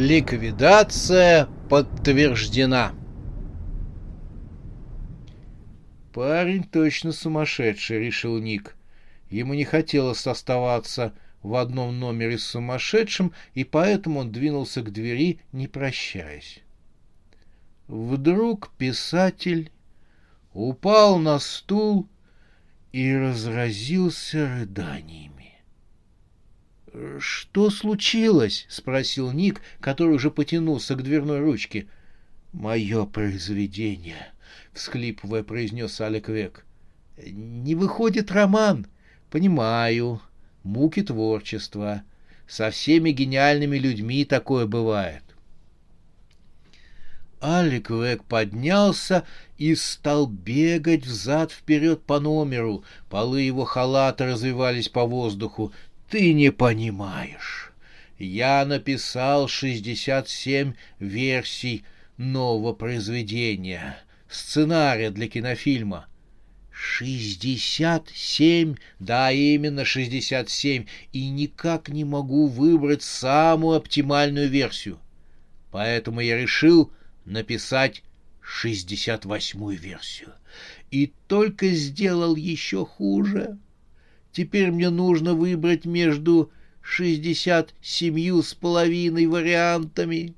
Ликвидация подтверждена. Парень точно сумасшедший, решил Ник. Ему не хотелось оставаться в одном номере с сумасшедшим, и поэтому он двинулся к двери, не прощаясь. Вдруг писатель упал на стул и разразился рыданиями. «Что случилось?» — спросил Ник, который уже потянулся к дверной ручке. «Мое произведение», — всхлипывая, произнес Алек Век. «Не выходит роман». «Понимаю. Муки творчества. Со всеми гениальными людьми такое бывает». Алик Век поднялся и стал бегать взад-вперед по номеру. Полы его халата развивались по воздуху. «Ты не понимаешь. Я написал шестьдесят семь версий нового произведения, сценария для кинофильма. Шестьдесят семь, да, именно шестьдесят семь, и никак не могу выбрать самую оптимальную версию. Поэтому я решил написать шестьдесят восьмую версию. И только сделал еще хуже. Теперь мне нужно выбрать между шестьдесят семью с половиной вариантами.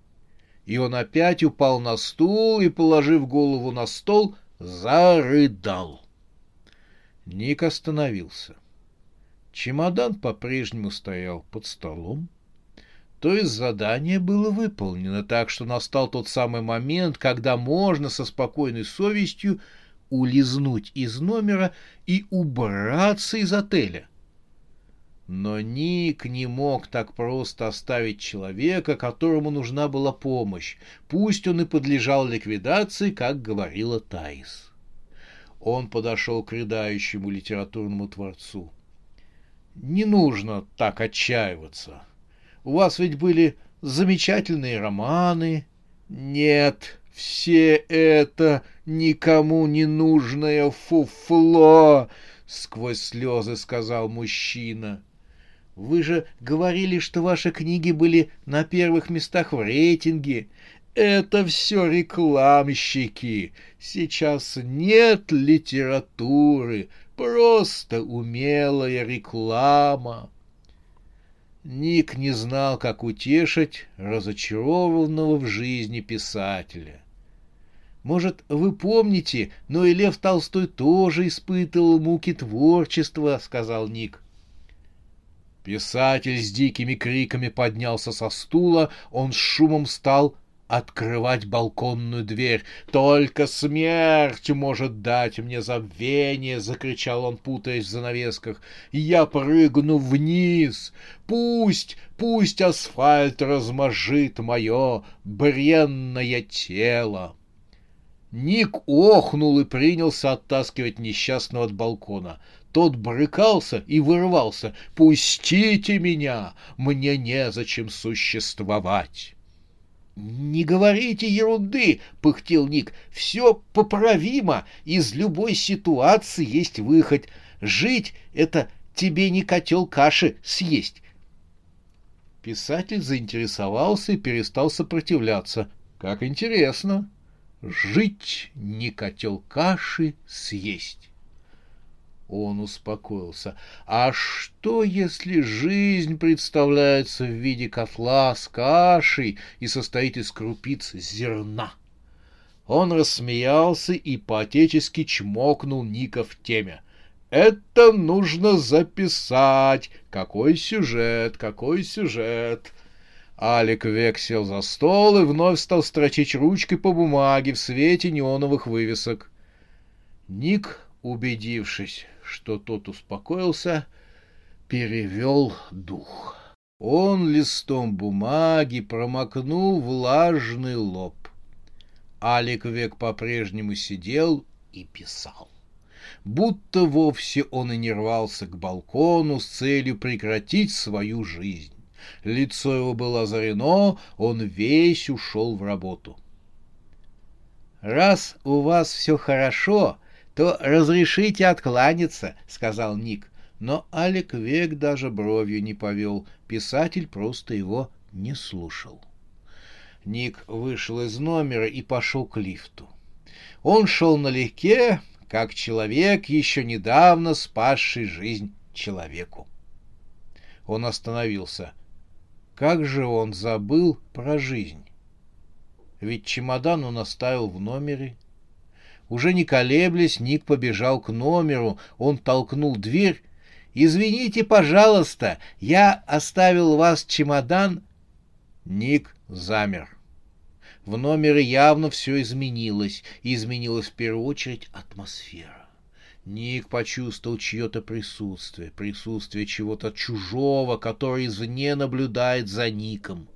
И он опять упал на стул и, положив голову на стол, зарыдал. Ник остановился. Чемодан по-прежнему стоял под столом. То есть задание было выполнено, так что настал тот самый момент, когда можно со спокойной совестью улизнуть из номера и убраться из отеля. Но Ник не мог так просто оставить человека, которому нужна была помощь, пусть он и подлежал ликвидации, как говорила Таис. Он подошел к рыдающему литературному творцу. «Не нужно так отчаиваться. У вас ведь были замечательные романы». «Нет, все это никому не нужное фуфло!» — сквозь слезы сказал мужчина. Вы же говорили, что ваши книги были на первых местах в рейтинге. Это все рекламщики. Сейчас нет литературы, просто умелая реклама. Ник не знал, как утешить разочарованного в жизни писателя. Может, вы помните, но и Лев Толстой тоже испытывал муки творчества, — сказал Ник. Писатель с дикими криками поднялся со стула, он с шумом стал открывать балконную дверь. «Только смерть может дать мне забвение!» — закричал он, путаясь в занавесках. «Я прыгну вниз! Пусть, пусть асфальт размажит мое бренное тело!» Ник охнул и принялся оттаскивать несчастного от балкона. Тот брыкался и вырывался. «Пустите меня! Мне незачем существовать!» «Не говорите ерунды!» — пыхтел Ник. «Все поправимо. Из любой ситуации есть выход. Жить — это тебе не котел каши съесть». Писатель заинтересовался и перестал сопротивляться. «Как интересно! Жить — не котел каши съесть». Он успокоился. А что, если жизнь представляется в виде котла с кашей и состоит из крупиц зерна? Он рассмеялся и поотечески чмокнул Ника в теме. Это нужно записать. Какой сюжет, какой сюжет. Алик Век сел за стол и вновь стал строчить ручкой по бумаге в свете неоновых вывесок. Ник, убедившись, что тот успокоился, перевел дух. Он листом бумаги промокнул влажный лоб. Алик век по-прежнему сидел и писал. Будто вовсе он и не рвался к балкону с целью прекратить свою жизнь. Лицо его было озарено, он весь ушел в работу. «Раз у вас все хорошо, то разрешите откланяться», — сказал Ник. Но Алик век даже бровью не повел, писатель просто его не слушал. Ник вышел из номера и пошел к лифту. Он шел налегке, как человек, еще недавно спасший жизнь человеку. Он остановился. Как же он забыл про жизнь? Ведь чемодан он оставил в номере. Уже не колеблясь, Ник побежал к номеру. Он толкнул дверь. «Извините, пожалуйста, я оставил вас чемодан». Ник замер. В номере явно все изменилось, и изменилась в первую очередь атмосфера. Ник почувствовал чье-то присутствие, присутствие чего-то чужого, который извне наблюдает за Ником.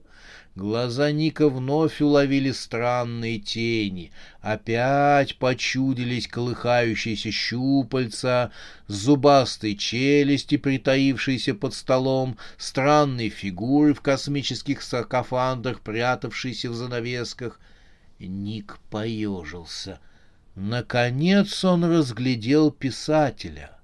Глаза Ника вновь уловили странные тени. Опять почудились колыхающиеся щупальца, зубастые челюсти, притаившиеся под столом, странные фигуры в космических саркофандах, прятавшиеся в занавесках. Ник поежился — Наконец он разглядел писателя.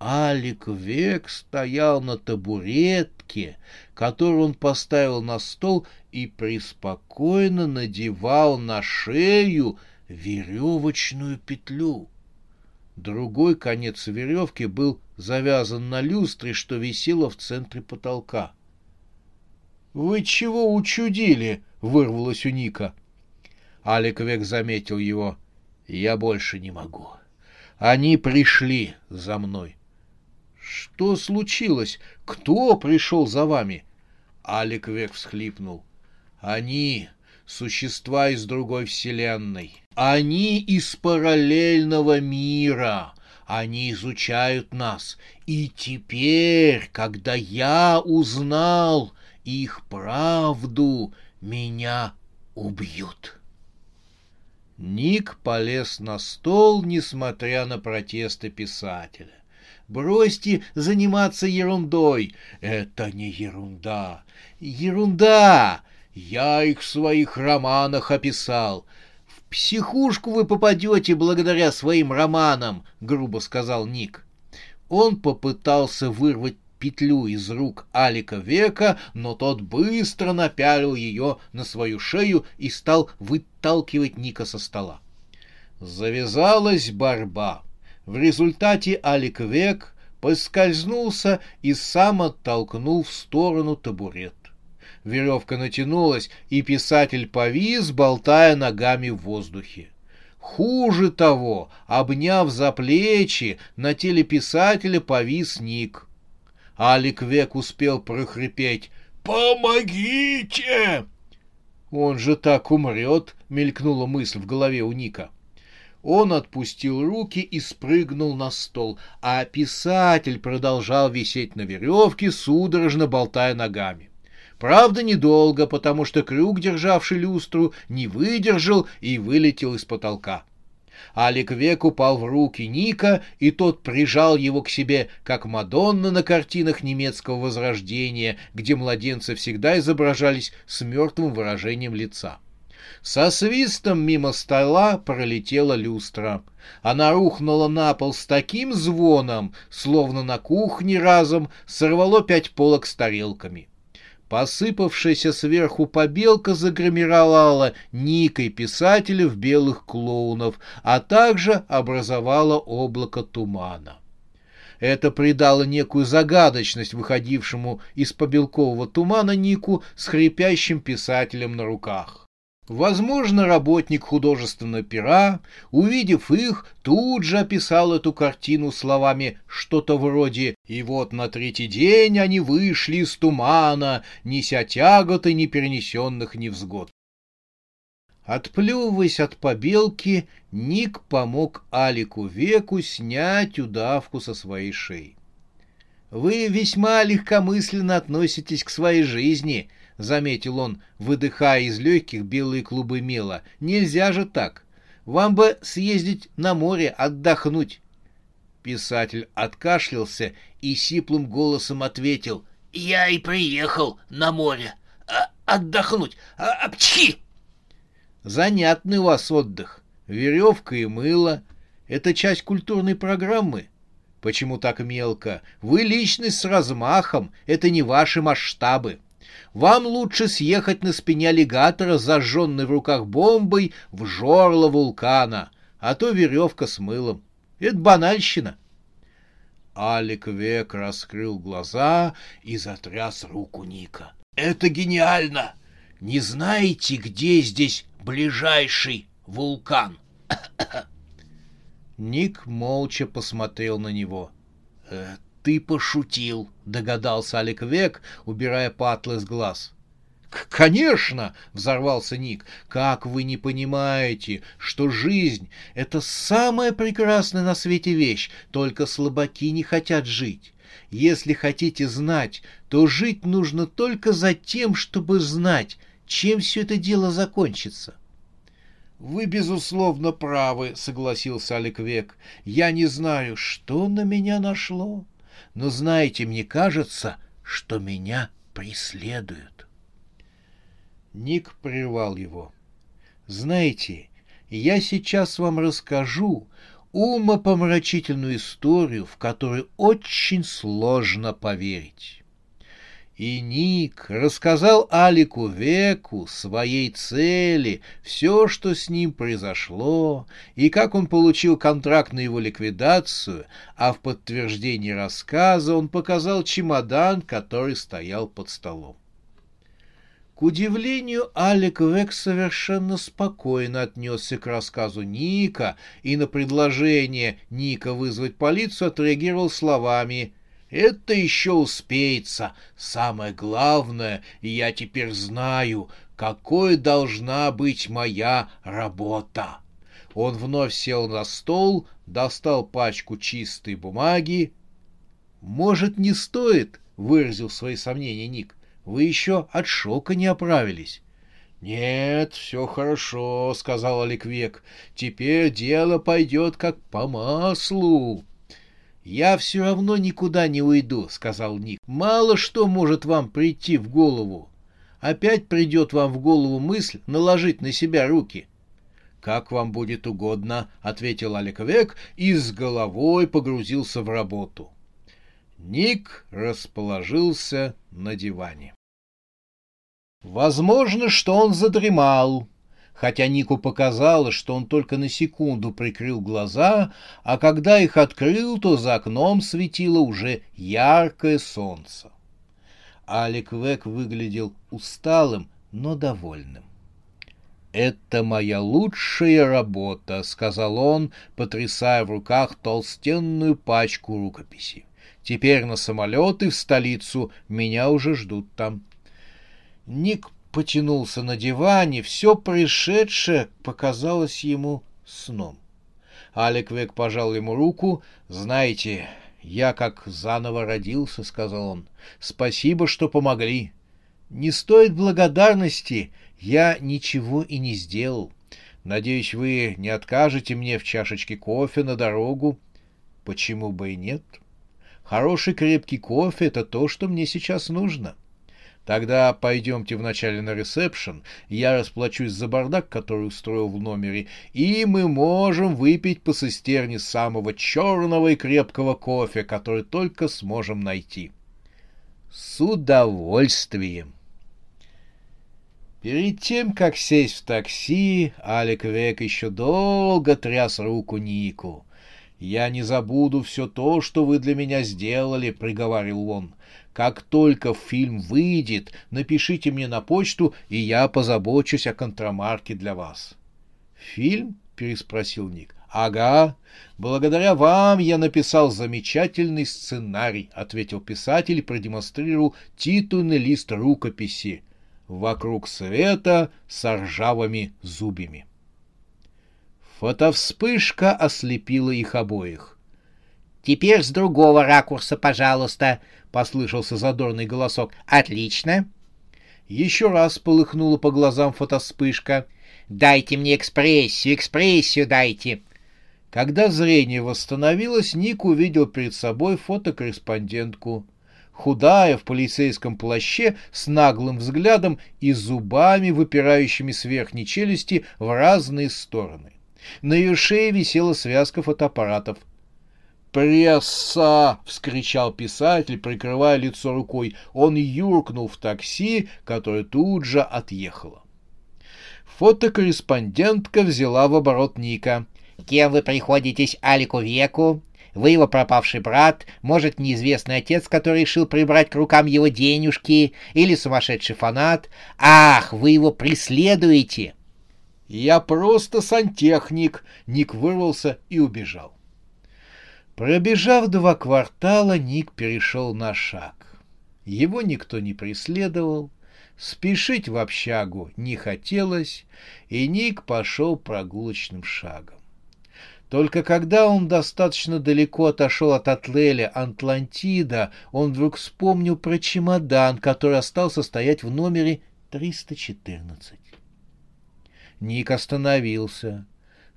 Алик Век стоял на табуретке, которую он поставил на стол и преспокойно надевал на шею веревочную петлю. Другой конец веревки был завязан на люстре, что висело в центре потолка. — Вы чего учудили? — вырвалось у Ника. Алик Век заметил его. Я больше не могу. Они пришли за мной. Что случилось? Кто пришел за вами? Алик Век всхлипнул. Они — существа из другой вселенной. Они из параллельного мира. Они изучают нас. И теперь, когда я узнал их правду, меня убьют. Ник полез на стол, несмотря на протесты писателя. «Бросьте заниматься ерундой!» «Это не ерунда!» «Ерунда! Я их в своих романах описал!» «В психушку вы попадете благодаря своим романам!» — грубо сказал Ник. Он попытался вырвать петлю из рук Алика Века, но тот быстро напялил ее на свою шею и стал выталкивать Ника со стола. Завязалась борьба. В результате Алик Век поскользнулся и сам оттолкнул в сторону табурет. Веревка натянулась, и писатель повис, болтая ногами в воздухе. Хуже того, обняв за плечи, на теле писателя повис Ник. Алик Век успел прохрипеть «Помогите!» «Он же так умрет!» — мелькнула мысль в голове у Ника. Он отпустил руки и спрыгнул на стол, а писатель продолжал висеть на веревке, судорожно болтая ногами. Правда, недолго, потому что крюк, державший люстру, не выдержал и вылетел из потолка. Алик Век упал в руки Ника, и тот прижал его к себе, как Мадонна на картинах немецкого возрождения, где младенцы всегда изображались с мертвым выражением лица. Со свистом мимо стола пролетела люстра. Она рухнула на пол с таким звоном, словно на кухне разом сорвало пять полок с тарелками. Посыпавшаяся сверху побелка загромировала никой писателя в белых клоунов, а также образовала облако тумана. Это придало некую загадочность выходившему из побелкового тумана Нику с хрипящим писателем на руках. Возможно, работник художественного пера, увидев их, тут же описал эту картину словами что-то вроде «И вот на третий день они вышли из тумана, неся тяготы неперенесенных невзгод». Отплевываясь от побелки, Ник помог Алику Веку снять удавку со своей шеи. Вы весьма легкомысленно относитесь к своей жизни, — заметил он, выдыхая из легких белые клубы мела. — Нельзя же так. Вам бы съездить на море, отдохнуть. Писатель откашлялся и сиплым голосом ответил. — Я и приехал на море. А, отдохнуть. А, апчхи! Занятный у вас отдых. Веревка и мыло — это часть культурной программы. Почему так мелко? Вы личность с размахом, это не ваши масштабы. Вам лучше съехать на спине аллигатора, зажженной в руках бомбой, в жорло вулкана, а то веревка с мылом. Это банальщина. Алик Век раскрыл глаза и затряс руку Ника. «Это гениально! Не знаете, где здесь ближайший вулкан?» Ник молча посмотрел на него. «Э, «Ты пошутил», — догадался Алик Век, убирая патлы с глаз. «Конечно!» — взорвался Ник. «Как вы не понимаете, что жизнь — это самая прекрасная на свете вещь, только слабаки не хотят жить. Если хотите знать, то жить нужно только за тем, чтобы знать, чем все это дело закончится». «Вы, безусловно, правы», — согласился Алик Век. «Я не знаю, что на меня нашло, но, знаете, мне кажется, что меня преследуют». Ник прервал его. «Знаете, я сейчас вам расскажу умопомрачительную историю, в которую очень сложно поверить». И Ник рассказал Алику Веку своей цели, все, что с ним произошло, и как он получил контракт на его ликвидацию, а в подтверждении рассказа он показал чемодан, который стоял под столом. К удивлению, Алик Век совершенно спокойно отнесся к рассказу Ника и на предложение Ника вызвать полицию отреагировал словами — это еще успеется. Самое главное, я теперь знаю, какой должна быть моя работа. Он вновь сел на стол, достал пачку чистой бумаги. «Может, не стоит?» — выразил свои сомнения Ник. «Вы еще от шока не оправились». «Нет, все хорошо», — сказал Аликвек. «Теперь дело пойдет как по маслу». «Я все равно никуда не уйду», — сказал Ник. «Мало что может вам прийти в голову. Опять придет вам в голову мысль наложить на себя руки». «Как вам будет угодно», — ответил Аликовек и с головой погрузился в работу. Ник расположился на диване. Возможно, что он задремал, хотя Нику показалось, что он только на секунду прикрыл глаза, а когда их открыл, то за окном светило уже яркое солнце. Алик Век выглядел усталым, но довольным. «Это моя лучшая работа», — сказал он, потрясая в руках толстенную пачку рукописей. «Теперь на самолеты в столицу меня уже ждут там». Ник потянулся на диване, все происшедшее показалось ему сном. Алек Век пожал ему руку. «Знаете, я как заново родился», — сказал он. «Спасибо, что помогли. Не стоит благодарности, я ничего и не сделал. Надеюсь, вы не откажете мне в чашечке кофе на дорогу. Почему бы и нет? Хороший крепкий кофе — это то, что мне сейчас нужно». Тогда пойдемте вначале на ресепшн, я расплачусь за бардак, который устроил в номере, и мы можем выпить по цистерне самого черного и крепкого кофе, который только сможем найти. С удовольствием. Перед тем, как сесть в такси, Алик Век еще долго тряс руку Нику. «Я не забуду все то, что вы для меня сделали», — приговаривал он. Как только фильм выйдет, напишите мне на почту, и я позабочусь о контрамарке для вас. Фильм? переспросил Ник. Ага, благодаря вам я написал замечательный сценарий, ответил писатель и продемонстрировал титульный лист рукописи. Вокруг света с ржавыми зубьями. Фотовспышка ослепила их обоих. Теперь с другого ракурса, пожалуйста, — послышался задорный голосок. Отлично. Еще раз полыхнула по глазам фотоспышка. Дайте мне экспрессию, экспрессию дайте. Когда зрение восстановилось, Ник увидел перед собой фотокорреспондентку. Худая, в полицейском плаще, с наглым взглядом и зубами, выпирающими с верхней челюсти в разные стороны. На ее шее висела связка фотоаппаратов. «Пресса!» — вскричал писатель, прикрывая лицо рукой. Он юркнул в такси, которое тут же отъехало. Фотокорреспондентка взяла в оборот Ника. «Кем вы приходитесь Алику Веку? Вы его пропавший брат, может, неизвестный отец, который решил прибрать к рукам его денежки, или сумасшедший фанат. Ах, вы его преследуете!» «Я просто сантехник!» Ник вырвался и убежал. Пробежав два квартала, Ник перешел на шаг. Его никто не преследовал, спешить в общагу не хотелось, и Ник пошел прогулочным шагом. Только когда он достаточно далеко отошел от Атлеля Атлантида, он вдруг вспомнил про чемодан, который остался стоять в номере 314. Ник остановился.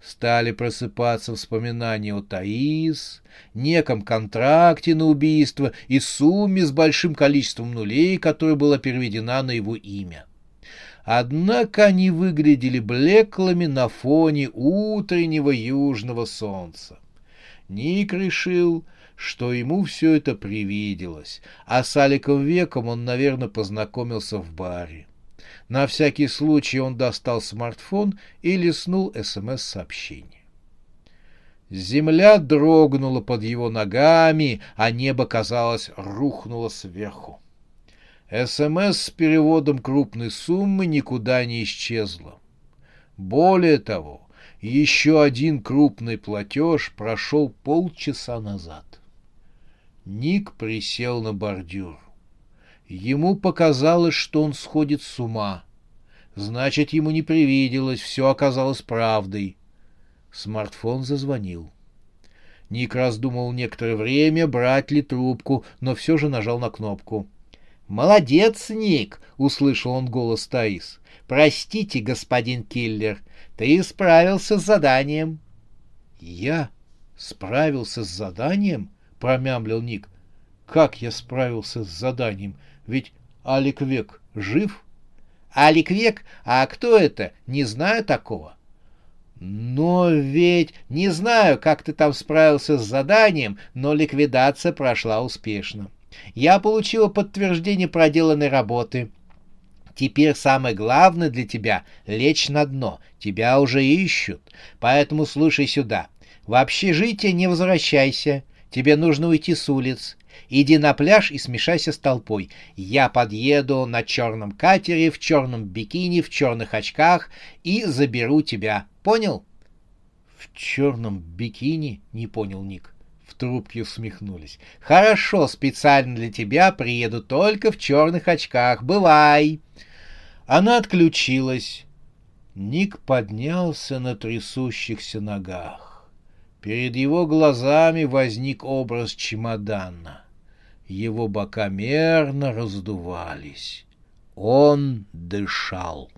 Стали просыпаться воспоминания о Таис, неком контракте на убийство и сумме с большим количеством нулей, которая была переведена на его имя. Однако они выглядели блеклыми на фоне утреннего южного солнца. Ник решил, что ему все это привиделось, а с Аликом Веком он, наверное, познакомился в баре. На всякий случай он достал смартфон и листнул СМС-сообщение. Земля дрогнула под его ногами, а небо, казалось, рухнуло сверху. СМС с переводом крупной суммы никуда не исчезло. Более того, еще один крупный платеж прошел полчаса назад. Ник присел на бордюр. Ему показалось, что он сходит с ума. Значит, ему не привиделось, все оказалось правдой. Смартфон зазвонил. Ник раздумал некоторое время, брать ли трубку, но все же нажал на кнопку. «Молодец, Ник!» — услышал он голос Таис. «Простите, господин киллер, ты справился с заданием». «Я справился с заданием?» — промямлил Ник. «Как я справился с заданием? Ведь Алик Век жив? Алик Век? А кто это? Не знаю такого. Но ведь не знаю, как ты там справился с заданием, но ликвидация прошла успешно. Я получила подтверждение проделанной работы. Теперь самое главное для тебя — лечь на дно. Тебя уже ищут. Поэтому слушай сюда. В общежитие не возвращайся. Тебе нужно уйти с улиц. Иди на пляж и смешайся с толпой. Я подъеду на черном катере, в черном бикини, в черных очках и заберу тебя. Понял? В черном бикини? Не понял Ник. В трубке усмехнулись. Хорошо, специально для тебя приеду только в черных очках. Бывай. Она отключилась. Ник поднялся на трясущихся ногах. Перед его глазами возник образ чемодана. Его бока мерно раздувались. Он дышал.